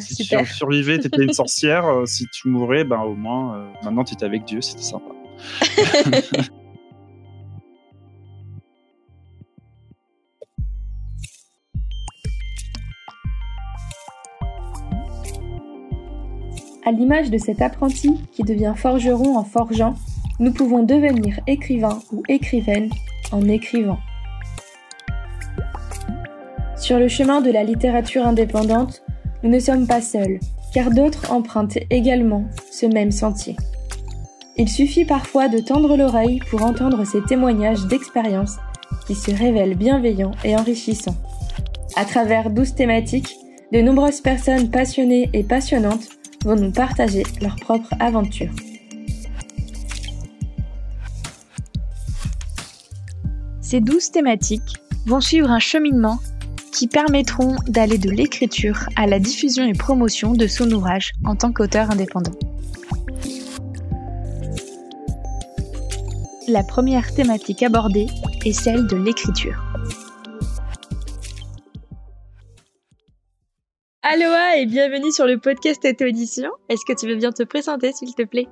Si super. tu survivais, tu étais une sorcière. euh, si tu mourais, ben, au moins, euh, maintenant, tu étais avec Dieu. C'était sympa. À l'image de cet apprenti qui devient forgeron en forgeant, nous pouvons devenir écrivain ou écrivaine en écrivant. Sur le chemin de la littérature indépendante, nous ne sommes pas seuls, car d'autres empruntent également ce même sentier. Il suffit parfois de tendre l'oreille pour entendre ces témoignages d'expérience qui se révèlent bienveillants et enrichissants. À travers douze thématiques, de nombreuses personnes passionnées et passionnantes vont nous partager leurs propres aventures. Ces douze thématiques vont suivre un cheminement qui permettront d'aller de l'écriture à la diffusion et promotion de son ouvrage en tant qu'auteur indépendant. La première thématique abordée est celle de l'écriture. Aloha et bienvenue sur le podcast Auto Audition. Est-ce que tu veux bien te présenter s'il te plaît?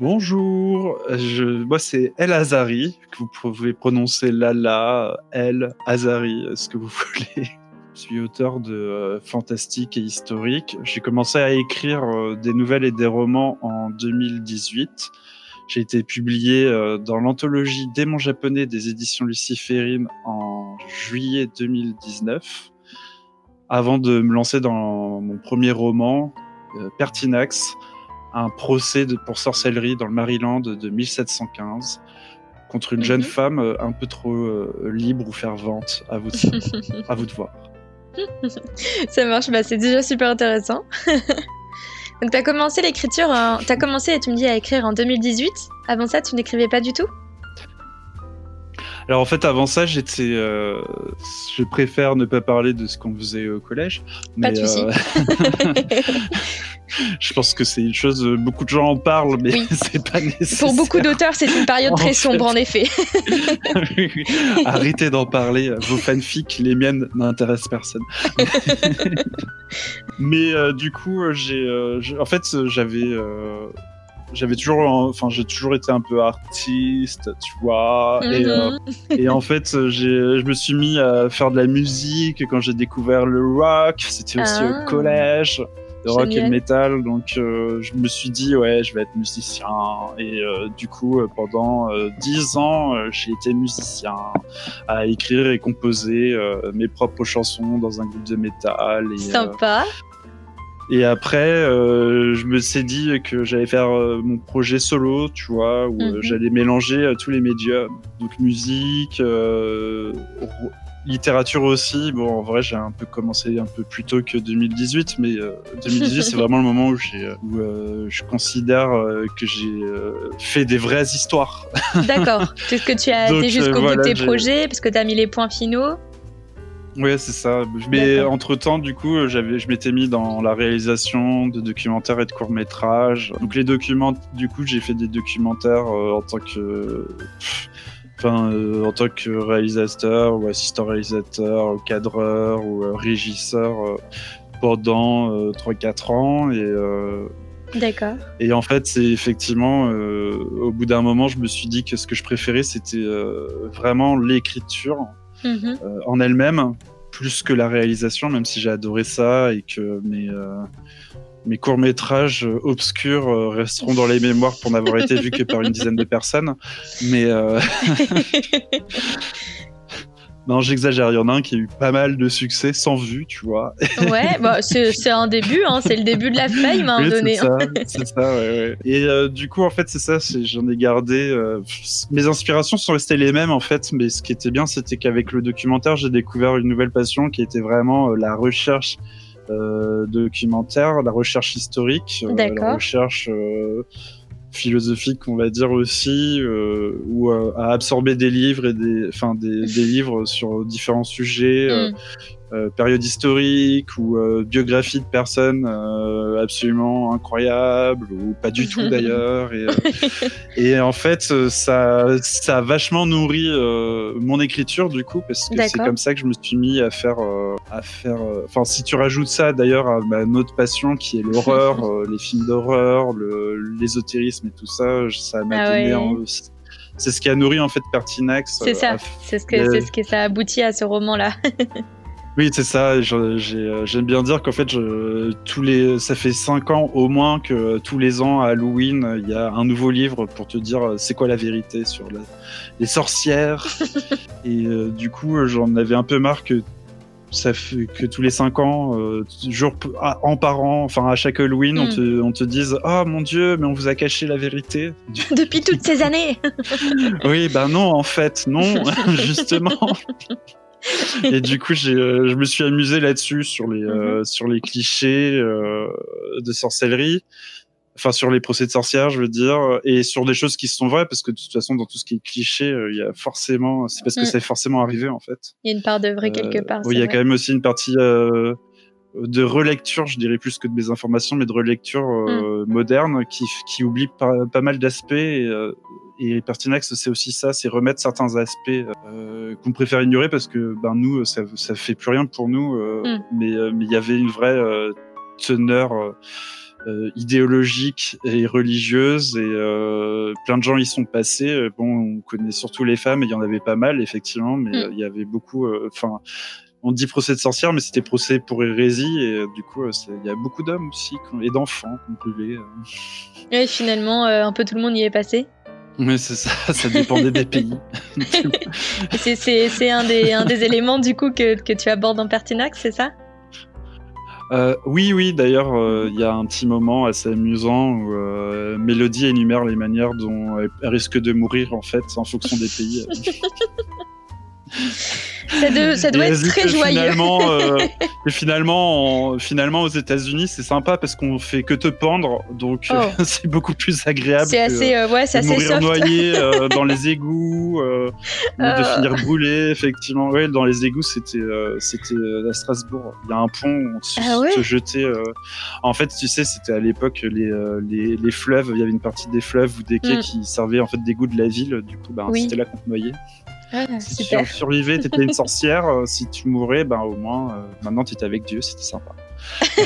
Bonjour, je, moi c'est El Azari, que vous pouvez prononcer Lala, El Azari, ce que vous voulez? Je suis auteur de euh, fantastique et historique. J'ai commencé à écrire euh, des nouvelles et des romans en 2018. J'ai été publié euh, dans l'anthologie Démons japonais des éditions luciférines en juillet 2019, avant de me lancer dans mon premier roman, Pertinax, un procès de, pour sorcellerie dans le Maryland de 1715 contre une jeune Mhm. femme euh, un peu trop euh, libre ou fervente. À vous de, à vous de voir. Ça marche, bah c'est déjà super intéressant. Donc t'as commencé l'écriture, en... t'as commencé, tu me dis, à écrire en 2018. Avant ça, tu n'écrivais pas du tout? Alors en fait, avant ça, j'étais. euh, je préfère ne pas parler de ce qu'on faisait au collège. Pas de souci. euh, je pense que c'est une chose. euh, Beaucoup de gens en parlent, mais Oui. c'est pas nécessaire. Pour beaucoup d'auteurs, c'est une période En très fait. sombre en effet. Oui, oui. Arrêtez d'en parler. Vos fanfics, les miennes, n'intéressent personne. Mais euh, du coup, j'ai, euh, en fait, j'avais, j'avais toujours, enfin, j'ai toujours été un peu artiste, tu vois. Et, euh, Mhm. et en fait, euh, je me suis mis à faire de la musique quand j'ai découvert le rock. C'était aussi Ah. au collège. Le rock et le métal, donc euh, je me suis dit ouais, je vais être musicien. Et euh, du coup, euh, pendant euh, dix ans, euh, j'ai été musicien, à écrire et composer euh, mes propres chansons dans un groupe de métal. Et, euh, Sympa. Et après, euh, je me suis dit que j'allais faire euh, mon projet solo, tu vois, où euh, Mhm. j'allais mélanger euh, tous les médias, donc musique, euh, littérature aussi. Bon, en vrai, j'ai un peu commencé un peu plus tôt que 2018, mais euh, 2018, c'est vraiment le moment où, où euh, je considère que j'ai euh, fait des vraies histoires. D'accord. Est-ce que tu as été jusqu'au bout de tes projets? Parce que tu as mis les points finaux Ouais, c'est ça. Mais D'accord. entre temps, du coup, j'avais, je m'étais mis dans la réalisation de documentaires et de courts métrages. Donc les documents, du coup, j'ai fait des documentaires euh, en tant que, enfin, euh, en tant que réalisateur ou assistant réalisateur, ou cadreur ou euh, régisseur euh, pendant euh, 3-4 ans et. euh, D'accord. et en fait, c'est effectivement, euh, au bout d'un moment, je me suis dit que ce que je préférais, c'était euh, vraiment l'écriture Mhm. euh, en elle-même plus que la réalisation, même si j'ai adoré ça et que mes, euh, mes courts-métrages obscurs euh, resteront dans les mémoires pour n'avoir été vus que par une dizaine de personnes. Mais non, j'exagère, il y en a un qui a eu pas mal de succès sans vue, tu vois. ouais, bah, c'est un début, hein, c'est le début de la fame à un Oui, donné. c'est ça, ouais, ouais. Et euh, du coup, en fait, c'est ça, j'en ai gardé. euh, mes inspirations sont restées les mêmes, en fait, mais ce qui était bien, c'était qu'avec le documentaire, j'ai découvert une nouvelle passion qui était vraiment euh, la recherche euh, documentaire, la recherche historique, euh, D'accord. la recherche euh, philosophique, on va dire aussi, euh, ou euh, à absorber des livres et des, enfin, des, livres sur différents sujets. euh, Mm. Euh, période historique ou euh, biographie de personnes euh, absolument incroyables ou pas du tout d'ailleurs. Et, et, en fait, ça, ça a vachement nourri mon écriture du coup parce que c'est comme ça que je me suis mis à faire, à faire. Enfin, si tu rajoutes ça d'ailleurs à ma autre passion qui est l'horreur, les films d'horreur, l'ésotérisme et tout ça, ça m'a ah donné c'est ce qui a nourri en fait Pertinax. C'est ça, c'est ce que ce que ça aboutit à ce roman là. Oui, c'est ça. Euh, j'aime bien dire qu'en fait, je, tous les, ça fait cinq ans au moins que tous les ans à Halloween, il y a un nouveau livre pour te dire euh, c'est quoi la vérité sur les sorcières. Et euh, du coup, j'en avais un peu marre que ça fait que tous les cinq ans, jour en parent, enfin à chaque Halloween, on, hmm. te, on te dise oh mon Dieu, mais on vous a caché la vérité depuis toutes ces années. oui, ben non, en fait, non, justement. et du coup, euh, je me suis amusé là-dessus sur les euh, mhm. sur les clichés euh, de sorcellerie, enfin sur les procès de sorcières, je veux dire, et sur des choses qui sont vraies parce que de toute façon, dans tout ce qui est cliché, il y a forcément, c'est parce que c'est mm. forcément arrivé en fait. Il y a une part de vrai quelque part. Oui, il y a quand même aussi une partie de relecture, je dirais plus que de mes informations, mais de relecture mm. moderne qui, qui oublie pas, pas mal d'aspects. Et, Pertinax, c'est aussi ça, c'est remettre certains aspects euh, qu'on préfère ignorer parce que ben nous, ça, ça fait plus rien pour nous. Euh, mm. Mais euh, mais il y avait une vraie euh, teneur euh, idéologique et religieuse et plein de gens y sont passés. Bon, on connaît surtout les femmes, il y en avait pas mal effectivement, mais mm. il y avait beaucoup. Enfin on dit procès de sorcière, mais c'était procès pour hérésie, et du coup, il y a beaucoup d'hommes aussi, et d'enfants qu'on brûlait. Et finalement, un peu tout le monde y est passé. Oui, c'est ça, ça dépendait des pays. c'est un des, un des éléments du coup que, que tu abordes en Pertinax, c'est ça? Euh, oui, oui, d'ailleurs, euh, il y a un petit moment assez amusant où euh, Mélodie énumère les manières dont elle risque de mourir en fait en fonction des pays. Ça, doit être très joyeux. Finalement, euh, finalement, finalement, aux États-Unis, c'est sympa parce qu'on fait que te pendre, donc oh. c'est beaucoup plus agréable. C'est assez, euh, ouais, c'est assez mourir noyé euh, dans les égouts, de ah. finir brûlé. Effectivement, ouais, dans les égouts, c'était, c'était à Strasbourg. Il y a un pont où on ah se jetait. En fait, tu sais, c'était à l'époque les, les, les, fleuves. Il y avait une partie des fleuves ou des quais mm. qui servaient en fait d'égouts de la ville. Du coup, ben, c'était là qu'on te noyait. Ah, si tu survivais, t'étais une sorcière. Euh, si tu mourais, ben au moins, euh, maintenant tu étais avec Dieu, c'était sympa.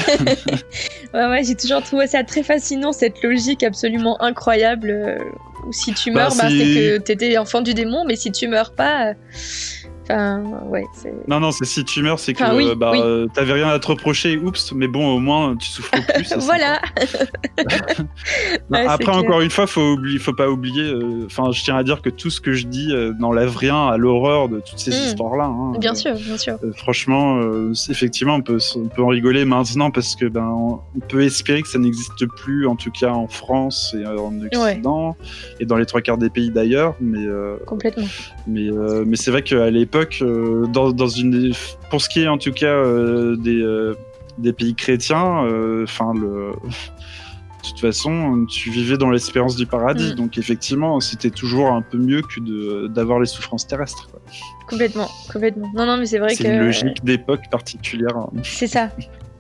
ouais, ouais, j'ai toujours trouvé ça très fascinant, cette logique absolument incroyable. Euh, où si tu bah, meurs, bah, c'est que t'étais enfant du démon, mais si tu meurs pas, ouais, non, non, c'est si tu meurs, c'est que bah, t'avais rien à te reprocher, oups, mais bon, au moins tu souffres plus. voilà. après, encore une fois, faut oublier, faut pas oublier. Euh, enfin, je tiens à dire que tout ce que je dis euh, n'enlève rien à l'horreur de toutes ces hmm. histoires-là. Hein. Bien sûr, bien sûr. Euh, franchement, effectivement, on peut, on peut en rigoler maintenant parce que ben, on peut espérer que ça n'existe plus, en tout cas en France et en Occident et dans les trois quarts des pays d'ailleurs. Mais complètement. Mais mais c'est vrai qu'à l'époque euh, dans, dans, une, pour ce qui est en tout cas euh, des, euh, des pays chrétiens, enfin le de toute façon, tu vivais dans l'espérance du paradis. Mm. Donc, effectivement, c'était toujours un peu mieux que d'avoir les souffrances terrestres. Complètement, complètement. Non, non, mais c'est vrai que. C'est une logique d'époque particulière. Hein. C'est ça.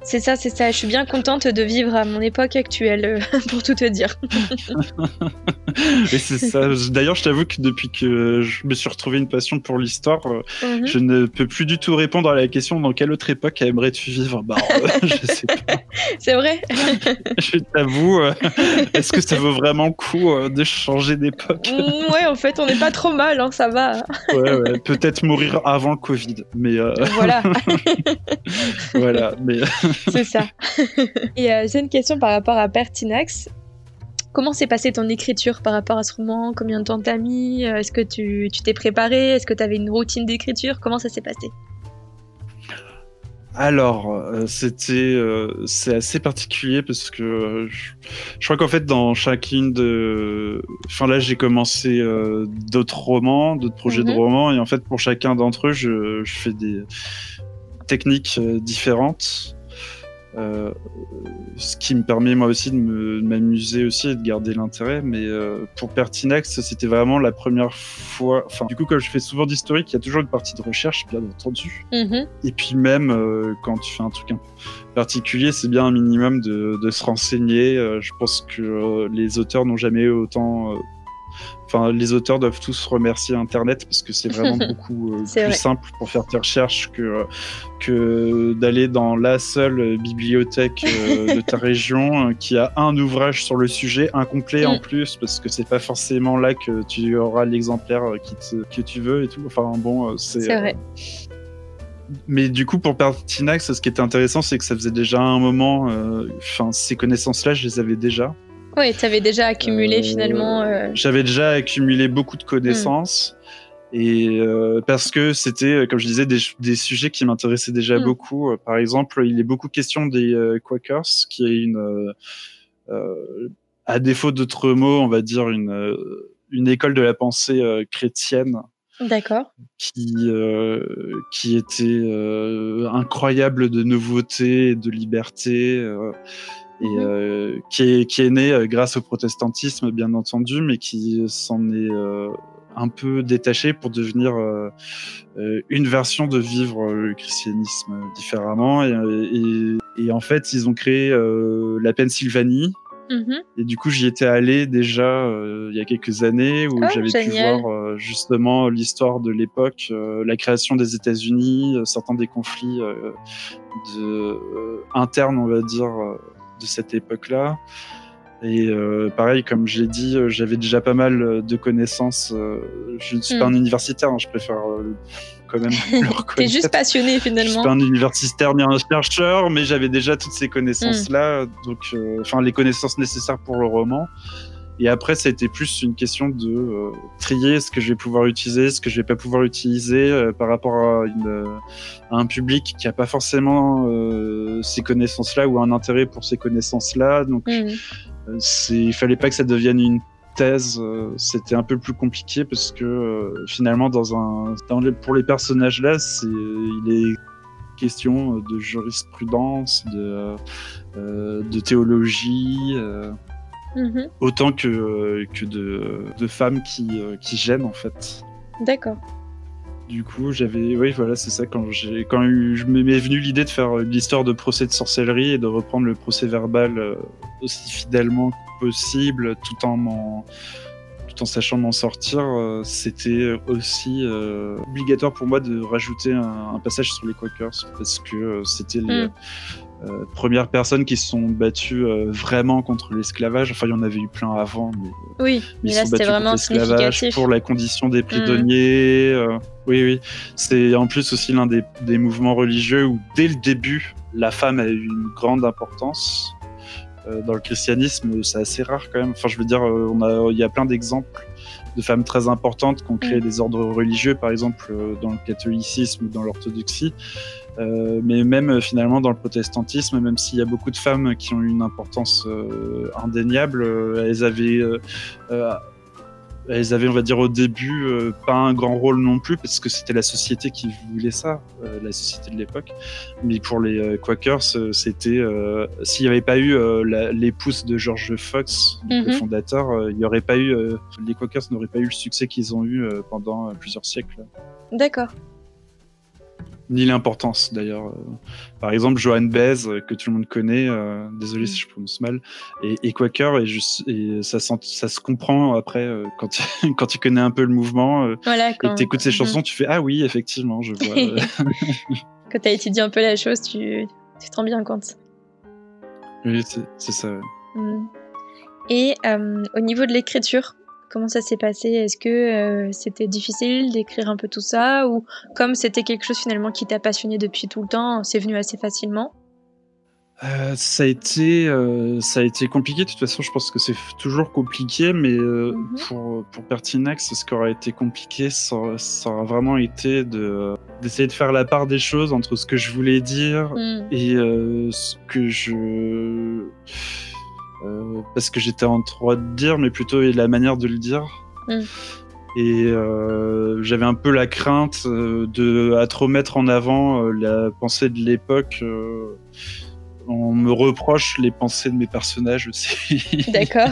C'est ça, c'est ça. Je suis bien contente de vivre à mon époque actuelle, euh, pour tout te dire. Et c'est ça. D'ailleurs, je t'avoue que depuis que je me suis retrouvé une passion pour l'histoire, euh, mhm. je ne peux plus du tout répondre à la question dans quelle autre époque aimerais-tu vivre? Bah, euh, je sais pas. C'est vrai. je t'avoue. Est-ce que ça vaut vraiment le coup de changer d'époque? Mm, Ouais, en fait, on n'est pas trop mal, hein, ça va. ouais, ouais. Peut-être mourir avant le Covid, mais. Voilà. voilà, mais. C'est ça. Et euh, j'ai une question par rapport à Pertinax. Comment s'est passée ton écriture par rapport à ce roman? Combien de temps t'as mis? Euh, Est-ce que tu t'es préparé Est-ce que tu avais une routine d'écriture? Comment ça s'est passé? Alors, euh, c'était, c'est assez particulier parce que je, crois qu'en fait dans chacune de, enfin là j'ai commencé d'autres romans, d'autres projets de mhm. romans et en fait pour chacun d'entre eux je, je fais des techniques différentes. Euh, ce qui me permet moi aussi de m'amuser aussi et de garder l'intérêt. Mais euh, pour Pertinax, c'était vraiment la première fois. Enfin, du coup, comme je fais souvent d'historique, il y a toujours une partie de recherche, bien entendu. Mhm. Et puis même euh, quand tu fais un truc un particulier, c'est bien un minimum de, de se renseigner. je pense que les auteurs n'ont jamais eu autant Enfin, les auteurs doivent tous remercier Internet parce que c'est vraiment beaucoup euh, plus simple pour faire tes recherches que, que d'aller dans la seule bibliothèque euh, de ta région euh, qui a un ouvrage sur le sujet, incomplet en mm. plus, parce que c'est pas forcément là que tu auras l'exemplaire que tu veux et tout. Enfin, bon, c'est. vrai. Mais du coup, pour Pertinax, ce qui était intéressant, c'est que ça faisait déjà un moment. Enfin, ces connaissances-là, je les avais déjà. Oui, tu avais déjà accumulé euh, finalement. Euh, j'avais déjà accumulé beaucoup de connaissances. Et euh, parce que c'était, comme je disais, des, sujets qui m'intéressaient déjà mm. beaucoup. Par exemple, il est beaucoup question des Quakers, qui est une, à défaut d'autres mots, on va dire une, une école de la pensée chrétienne. D'accord. Qui, qui était incroyable de nouveauté et de liberté et mhm. euh, qui, est, qui est né euh, grâce au protestantisme, bien entendu, mais qui s'en est euh, un peu détaché pour devenir une version de vivre le christianisme différemment. Et, et, et en fait, ils ont créé la Pennsylvanie. Mhm. Et du coup, j'y étais allé déjà il y a quelques années où oh, j'avais pu voir justement l'histoire de l'époque, la création des États-Unis, certains des conflits de, internes, on va dire, de cette époque-là. Et euh, pareil, comme j'ai dit, euh, j'avais déjà pas mal euh, de connaissances. je ne suis pas hmm. un universitaire, hein, je préfère quand même le reconnaître. T'es juste passionné finalement. Je suis pas un universitaire ni un chercheur, mais j'avais déjà toutes ces connaissances-là, hmm. donc enfin les connaissances nécessaires pour le roman. Et après, ça a été plus une question de euh, trier ce que je vais pouvoir utiliser, ce que je vais pas pouvoir utiliser euh, par rapport à, une, à, un public qui a pas forcément euh, ces connaissances-là ou un intérêt pour ces connaissances-là. Donc, mmh. c'est, il fallait pas que ça devienne une thèse. C'était un peu plus compliqué parce que finalement, dans un, dans pour les personnages-là, c'est, il est question de jurisprudence, de, de théologie. Mhm. Autant que, euh, que de, de, femmes qui, euh, qui gênent en fait. D'accord. Du coup, j'avais, oui, voilà, c'est ça. Quand j'ai, quand je m'est venu l'idée de faire l'histoire de procès de sorcellerie et de reprendre le procès verbal euh, aussi fidèlement que possible, tout en tout en sachant m'en sortir, c'était aussi obligatoire pour moi de rajouter un, passage sur les Quakers parce que c'était les, mm. Euh, premières personnes qui se sont battues euh, vraiment contre l'esclavage. Enfin, il y en avait eu plein avant, mais, euh, oui, mais là c'était vraiment significatif pour la condition des prisonniers. Mm. oui, oui, c'est en plus aussi l'un des, des, mouvements religieux où dès le début la femme a eu une grande importance. dans le christianisme, c'est assez rare quand même. Enfin, je veux dire, on a, il y a plein d'exemples de femmes très importantes qui ont créé mm. des ordres religieux, par exemple dans le catholicisme ou dans l'orthodoxie. Euh, mais même euh, finalement dans le protestantisme, même s'il y a beaucoup de femmes qui ont eu une importance euh, indéniable, elles avaient elles avaient, on va dire, au début, pas un grand rôle non plus, parce que c'était la société qui voulait ça, la société de l'époque. Mais pour les Quakers, c'était, s'il n'y avait pas eu l'épouse de George Fox, le mhm. fondateur, il n'y aurait pas eu, les Quakers n'auraient pas eu le succès qu'ils ont eu pendant plusieurs siècles. D'accord ni l'importance d'ailleurs. Euh, par exemple, Johan Bez, euh, que tout le monde connaît, euh, désolé si je prononce mal, et, Quaker, et, et ça, ça se comprend après quand, tu, quand tu connais un peu le mouvement voilà, quand... et tu écoutes ces chansons, tu fais Ah oui, effectivement, je vois. quand tu as étudié un peu la chose, tu, tu te rends bien compte. Oui, c'est ça. Mm. Et au niveau de l'écriture, Comment ça s'est passé? Est-ce que euh, c'était difficile d'écrire un peu tout ça? Ou comme c'était quelque chose finalement qui t'a passionné depuis tout le temps, c'est venu assez facilement? Euh, ça a été euh, ça a été compliqué de toute façon je pense que c'est toujours compliqué mais mhm. pour pour Pertinax ce qui aurait été compliqué ça, ça aurait vraiment été de d'essayer de faire la part des choses entre ce que je voulais dire mm. et ce que je euh, parce que j'étais en droit de dire, mais plutôt la manière de le dire. Mm. Et euh, j'avais un peu la crainte euh, de à trop mettre en avant la pensée de l'époque en me reproche les pensées de mes personnages aussi. D'accord.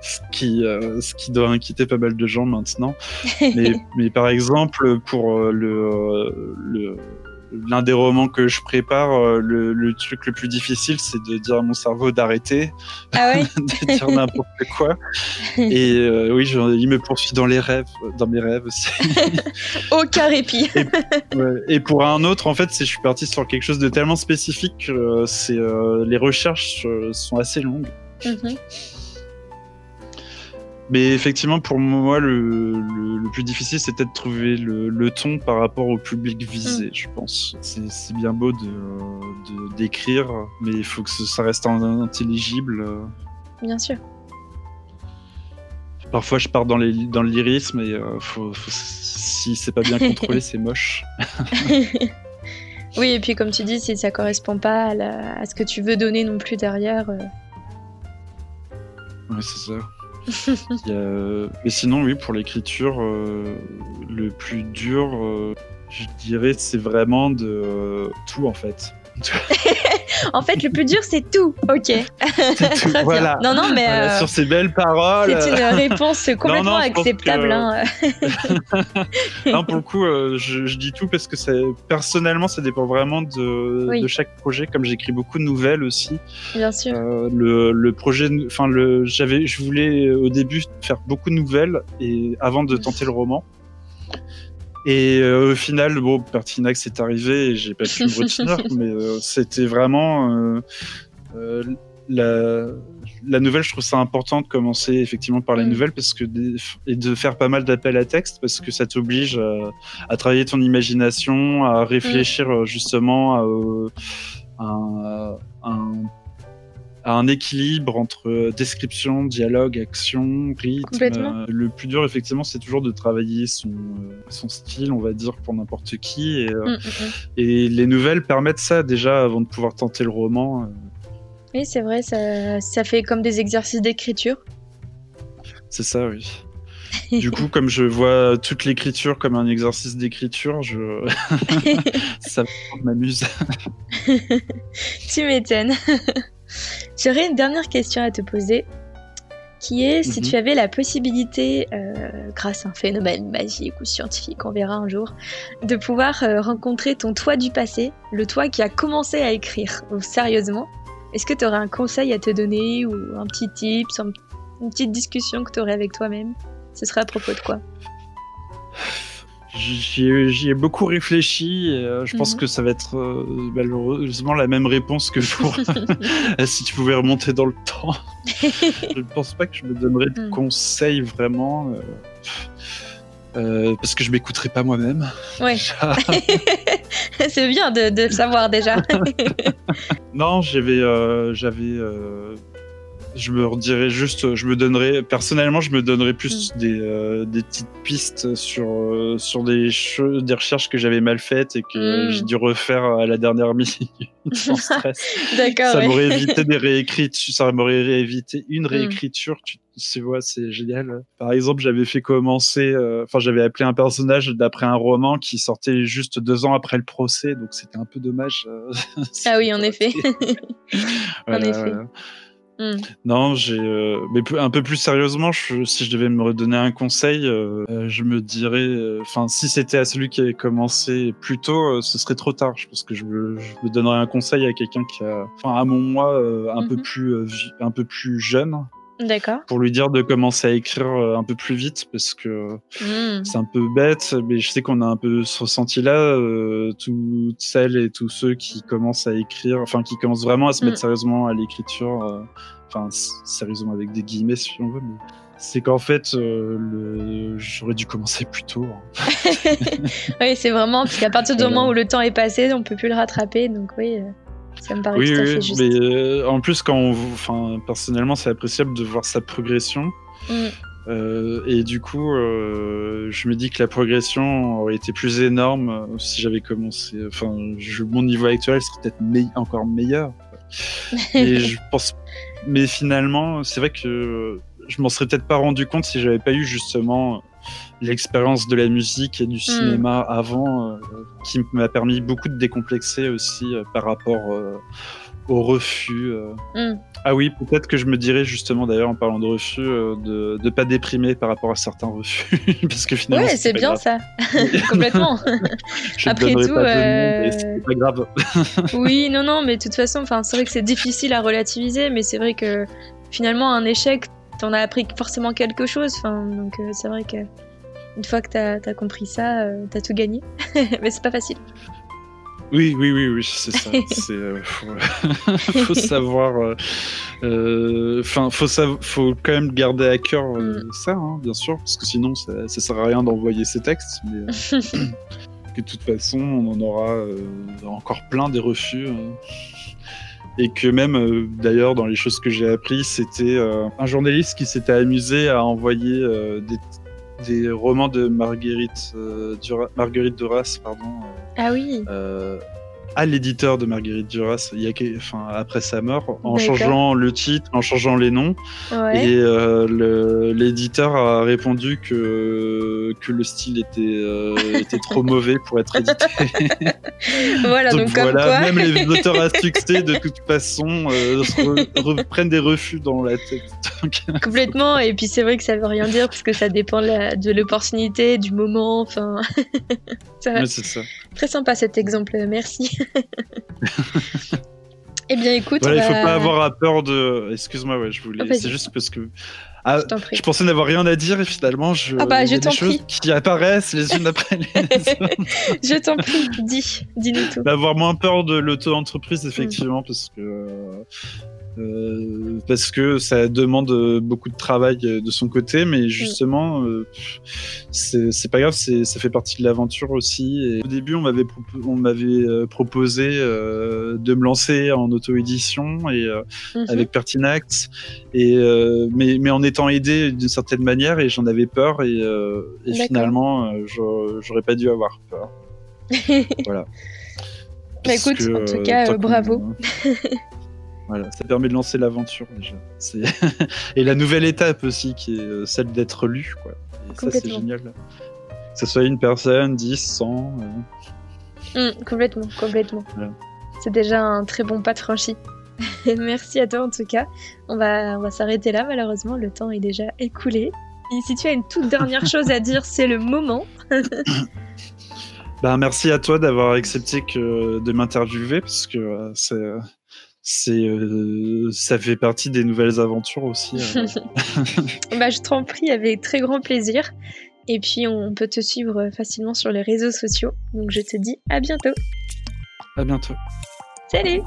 ce, qui, euh, ce qui doit inquiéter pas mal de gens maintenant. mais, mais par exemple, pour le, le l'un des romans que je prépare, euh, le, truc le plus difficile, c'est de dire à mon cerveau d'arrêter, ah de dire n'importe quoi. Et euh, oui, il me poursuit dans les rêves, dans mes rêves aussi. Aucun répit. et, pour un autre, en fait, je suis parti sur quelque chose de tellement spécifique que euh, c'est les recherches sont assez longues. Mhm. Mais effectivement, pour moi, le, plus difficile, c'était de trouver le, ton par rapport au public visé, mm. je pense. C'est bien beau de d'écrire, mais il faut que ça reste intelligible. Bien sûr. Parfois, je pars dans, les, dans le lyrisme et euh, faut, si c'est pas bien contrôlé, c'est moche. oui, et puis comme tu dis, si ça correspond pas à, ce que tu veux donner non plus derrière. Euh. Oui, c'est ça. Mais sinon, oui, pour l'écriture, euh, le plus dur, euh, je dirais, c'est vraiment de tout en fait. en fait, le plus dur, c'est tout. Ok. voilà. Non, non, mais. Euh, sur ces belles paroles. C'est une réponse complètement acceptable. Hein. non, pour le coup, euh, je, dis tout parce que personnellement, ça dépend vraiment de, de chaque projet. Comme j'écris beaucoup de nouvelles aussi. Bien sûr. Euh, le, le, projet, enfin, le, j'avais, je voulais au début faire beaucoup de nouvelles et avant de tenter le roman. Et euh, au final, bon, Pertinax est arrivé et j'ai me retenir, mais euh, c'était vraiment euh, la, la, nouvelle. Je trouve ça important de commencer effectivement par la mm. nouvelle parce que et de faire pas mal d'appels à texte parce que ça t'oblige à, travailler ton imagination, à réfléchir mm. justement à, à, un un équilibre entre description, dialogue, action, rythme. Euh, le plus dur, effectivement, c'est toujours de travailler son, euh, son style, on va dire, pour n'importe qui. Et, euh, mm, mm, mm. et, les nouvelles permettent ça déjà avant de pouvoir tenter le roman. Oui, c'est vrai, ça, ça fait comme des exercices d'écriture. C'est ça, oui. du coup, comme je vois toute l'écriture comme un exercice d'écriture, je... ça m'amuse. tu m'étonnes. J'aurais une dernière question à te poser, qui est si mhm. tu avais la possibilité, euh, grâce à un phénomène magique ou scientifique, on verra un jour, de pouvoir euh, rencontrer ton toi du passé, le toi qui a commencé à écrire, sérieusement, est-ce que tu aurais un conseil à te donner ou un petit tip, une petite discussion que tu aurais avec toi-même? Ce serait à propos de quoi? J'y ai, beaucoup réfléchi. Et, euh, je pense mhm. que ça va être euh, malheureusement la même réponse que pour si tu pouvais remonter dans le temps. je ne pense pas que je me donnerais de mhm. conseils vraiment. Euh, parce que je m'écouterai pas moi-même. Ouais. C'est bien de, de, le savoir déjà. non, j'avais, j'avais je me redirais juste, je me donnerais, personnellement, je me donnerais plus mm. des, euh, des petites pistes sur, euh, sur des, des recherches que j'avais mal faites et que mm. j'ai dû refaire à la dernière minute sans stress. D'accord. Ça m'aurait évité des réécritures, ça m'aurait évité une mm. réécriture. Tu, tu vois, c'est génial. Par exemple, j'avais fait commencer, euh, enfin, j'avais appelé un personnage d'après un roman qui sortait juste deux ans après le procès, donc c'était un peu dommage. ah oui, en effet. en effet. Hmm. Non, j'ai. Euh, mais un peu plus sérieusement, si je devais me redonner un conseil, euh, euh, je me dirais. Enfin, si c'était à celui qui avait commencé plus tôt, ce serait trop tard. Je pense que je me, je me donnerais un conseil à quelqu'un qui a. Enfin, à mon moi, un, peu mhm. plus, un peu plus jeune. D'accord. Pour lui dire de commencer à écrire euh, un peu plus vite parce que hmm. c'est un peu bête, mais je sais qu'on a un peu ce ressenti-là, euh, toutes celles et tous ceux qui commencent à écrire, enfin qui commencent vraiment à se mettre hmm. sérieusement à l'écriture, euh, enfin sérieusement avec des guillemets si on veut, mais c'est qu'en fait, le... j'aurais dû commencer plus tôt. Hein. oui, c'est vraiment parce qu'à partir du moment où le temps est passé, on peut plus le rattraper, donc oui. Ça me paraît oui, tout à fait juste. Mais euh, en plus, quand on, enfin, personnellement, c'est appréciable de voir sa progression. Mm. Euh, et du coup, euh, je me dis que la progression aurait été plus énorme si j'avais commencé. Enfin, mon niveau actuel serait peut-être encore meilleur. et je pense. Mais finalement, c'est vrai que je m'en serais peut-être pas rendu compte si j'avais pas eu justement l'expérience de la musique et du hmm. cinéma avant, euh, qui m'a permis beaucoup de décomplexer aussi euh, par rapport euh, au refus. Mm. Ah oui, peut-être que je me dirais justement d'ailleurs en parlant de refus de ne pas déprimer par rapport à certains refus parce que finalement. Ouais, c'est bien ça, complètement. Après tout, c'est pas grave. oui, non, non, mais de toute façon, enfin, c'est vrai que c'est difficile à relativiser, mais c'est vrai que finalement un échec, t'en as appris forcément quelque chose. Enfin, donc c'est vrai que une fois que t'as as compris ça, t'as tout gagné, mais c'est pas facile. Oui, oui, oui, oui, c'est ça. Euh, faut, savoir. Euh, euh, enfin, faut, faut quand même garder à cœur mm. ça, hein, bien sûr, parce que sinon, ça, ça sert à rien d'envoyer ces textes. Mais que de toute façon, on en aura encore plein des refus. Et que même, d'ailleurs, dans les choses que j'ai appris, c'était un journaliste qui s'était amusé à envoyer des des romans de Marguerite, euh, Marguerite Duras, pardon. Euh, ah oui. À l'éditeur de Marguerite Duras il y a, enfin, après sa mort en changeant le titre, en changeant les noms. Et euh, l'éditeur a répondu que, que le style était, euh, était trop mauvais pour être édité. voilà, donc, donc voilà, même les auteurs à succès, de toute façon, euh, reprennent des refus dans la tête. Complètement, et puis c'est vrai que ça veut rien dire parce que ça dépend de l'opportunité, du moment, enfin. c'est ça. Très sympa cet exemple, merci. eh bien, écoute. il ne faut pas avoir peur de. Excuse-moi, ouais, je voulais. Oh, c'est juste parce que. Ah, je, pensais n'avoir rien à dire et finalement, je, ah bah, je des choses qui apparaissent les unes après les autres. je t'en prie, dis, dis-nous tout. D'avoir moins peur de l'auto-entreprise, effectivement, parce que euh, parce que ça demande beaucoup de travail de son côté, mais justement, euh, c'est pas grave, ça fait partie de l'aventure aussi. Et au début, on m'avait on m'avait euh, proposé de me lancer en auto-édition et mhm. avec Pertinax, et mais, mais en étant aidé d'une certaine manière, et j'en avais peur, et, et finalement, j'aurais pas dû avoir peur. voilà. Bah écoute, en tout cas, bravo. Voilà, ça permet de lancer l'aventure déjà. et la nouvelle étape aussi, qui est euh, celle d'être lu. Quoi. Et ça, c'est génial. Que ce soit une personne, 10, 100. Euh. Mmh, complètement, complètement. C'est déjà un très bon pas de franchi. Merci à toi en tout cas. On va, on va s'arrêter là, malheureusement, le temps est déjà écoulé. Et si tu as une toute dernière chose à dire, c'est le moment. ben, merci à toi d'avoir accepté que, de m'interviewer, parce que euh, c'est c'est euh, ça fait partie des nouvelles aventures aussi. Euh. bah, je t'en prie avec très grand plaisir. Et puis on peut te suivre facilement sur les réseaux sociaux. Donc je te dis à bientôt. À bientôt. Salut